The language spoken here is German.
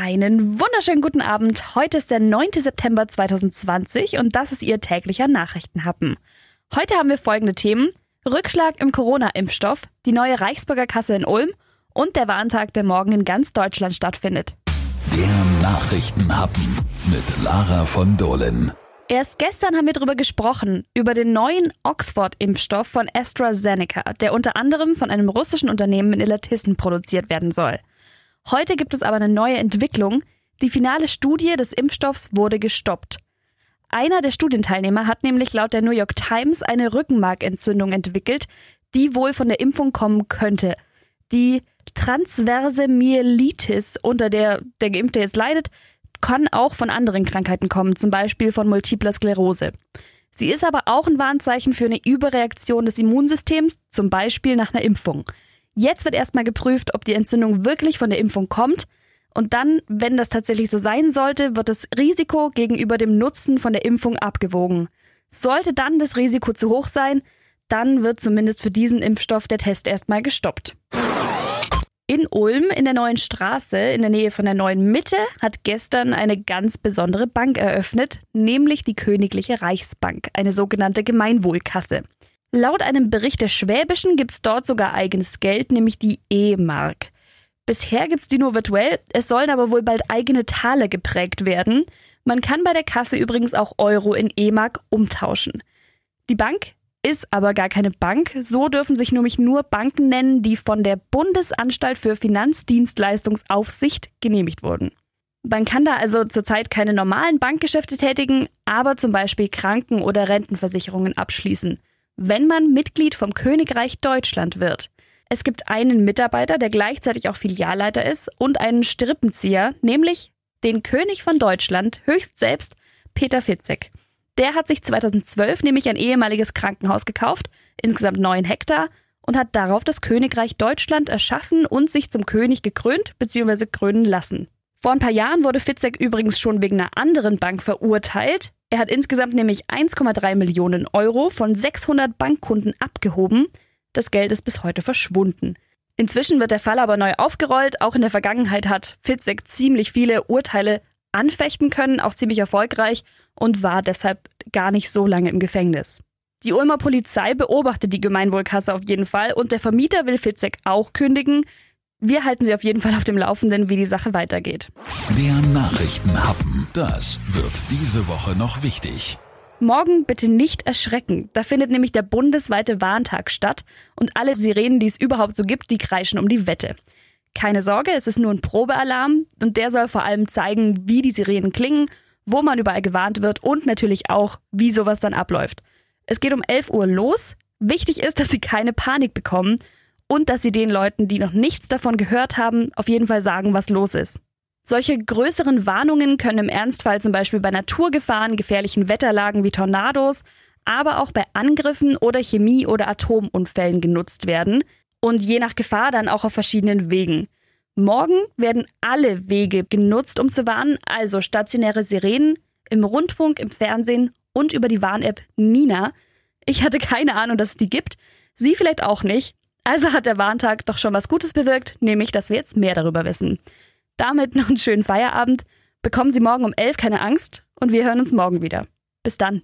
Einen wunderschönen guten Abend. Heute ist der 9. September 2020 und das ist Ihr täglicher Nachrichtenhappen. Heute haben wir folgende Themen. Rückschlag im Corona-Impfstoff, die neue Reichsbürger Kasse in Ulm und der Warntag, der morgen in ganz Deutschland stattfindet. Der Nachrichtenhappen mit Lara von Dohlen. Erst gestern haben wir darüber gesprochen, über den neuen Oxford-Impfstoff von AstraZeneca, der unter anderem von einem russischen Unternehmen in Illertissen produziert werden soll. Heute gibt es aber eine neue Entwicklung. Die finale Studie des Impfstoffs wurde gestoppt. Einer der Studienteilnehmer hat nämlich laut der New York Times eine Rückenmarkentzündung entwickelt, die wohl von der Impfung kommen könnte. Die transverse Myelitis, unter der der Geimpfte jetzt leidet, kann auch von anderen Krankheiten kommen, zum Beispiel von multipler Sklerose. Sie ist aber auch ein Warnzeichen für eine Überreaktion des Immunsystems, zum Beispiel nach einer Impfung. Jetzt wird erstmal geprüft, ob die Entzündung wirklich von der Impfung kommt. Und dann, wenn das tatsächlich so sein sollte, wird das Risiko gegenüber dem Nutzen von der Impfung abgewogen. Sollte dann das Risiko zu hoch sein, dann wird zumindest für diesen Impfstoff der Test erstmal gestoppt. In Ulm, in der neuen Straße, in der Nähe von der neuen Mitte, hat gestern eine ganz besondere Bank eröffnet, nämlich die Königliche Reichsbank, eine sogenannte Gemeinwohlkasse. Laut einem Bericht der Schwäbischen gibt es dort sogar eigenes Geld, nämlich die E-Mark. Bisher gibt es die nur virtuell, es sollen aber wohl bald eigene Taler geprägt werden. Man kann bei der Kasse übrigens auch Euro in E-Mark umtauschen. Die Bank ist aber gar keine Bank. So dürfen sich nämlich nur Banken nennen, die von der Bundesanstalt für Finanzdienstleistungsaufsicht genehmigt wurden. Man kann da also zurzeit keine normalen Bankgeschäfte tätigen, aber zum Beispiel Kranken- oder Rentenversicherungen abschließen wenn man Mitglied vom Königreich Deutschland wird. Es gibt einen Mitarbeiter, der gleichzeitig auch Filialleiter ist und einen Strippenzieher, nämlich den König von Deutschland, höchst selbst, Peter Fitzek. Der hat sich 2012 nämlich ein ehemaliges Krankenhaus gekauft, insgesamt neun Hektar, und hat darauf das Königreich Deutschland erschaffen und sich zum König gekrönt bzw. krönen lassen. Vor ein paar Jahren wurde Fitzek übrigens schon wegen einer anderen Bank verurteilt. Er hat insgesamt nämlich 1,3 Millionen Euro von 600 Bankkunden abgehoben. Das Geld ist bis heute verschwunden. Inzwischen wird der Fall aber neu aufgerollt. Auch in der Vergangenheit hat Fitzek ziemlich viele Urteile anfechten können, auch ziemlich erfolgreich und war deshalb gar nicht so lange im Gefängnis. Die Ulmer Polizei beobachtet die Gemeinwohlkasse auf jeden Fall und der Vermieter will Fitzek auch kündigen. Wir halten Sie auf jeden Fall auf dem Laufenden, wie die Sache weitergeht. Der Nachrichtenhappen. Das wird diese Woche noch wichtig. Morgen bitte nicht erschrecken. Da findet nämlich der bundesweite Warntag statt und alle Sirenen, die es überhaupt so gibt, die kreischen um die Wette. Keine Sorge, es ist nur ein Probealarm und der soll vor allem zeigen, wie die Sirenen klingen, wo man überall gewarnt wird und natürlich auch, wie sowas dann abläuft. Es geht um 11 Uhr los. Wichtig ist, dass Sie keine Panik bekommen und dass sie den Leuten, die noch nichts davon gehört haben, auf jeden Fall sagen, was los ist. Solche größeren Warnungen können im Ernstfall zum Beispiel bei Naturgefahren, gefährlichen Wetterlagen wie Tornados, aber auch bei Angriffen oder Chemie- oder Atomunfällen genutzt werden und je nach Gefahr dann auch auf verschiedenen Wegen. Morgen werden alle Wege genutzt, um zu warnen, also stationäre Sirenen, im Rundfunk, im Fernsehen und über die Warn-App Nina. Ich hatte keine Ahnung, dass es die gibt. Sie vielleicht auch nicht. Also hat der Warntag doch schon was Gutes bewirkt, nämlich, dass wir jetzt mehr darüber wissen. Damit noch einen schönen Feierabend. Bekommen Sie morgen um elf keine Angst und wir hören uns morgen wieder. Bis dann.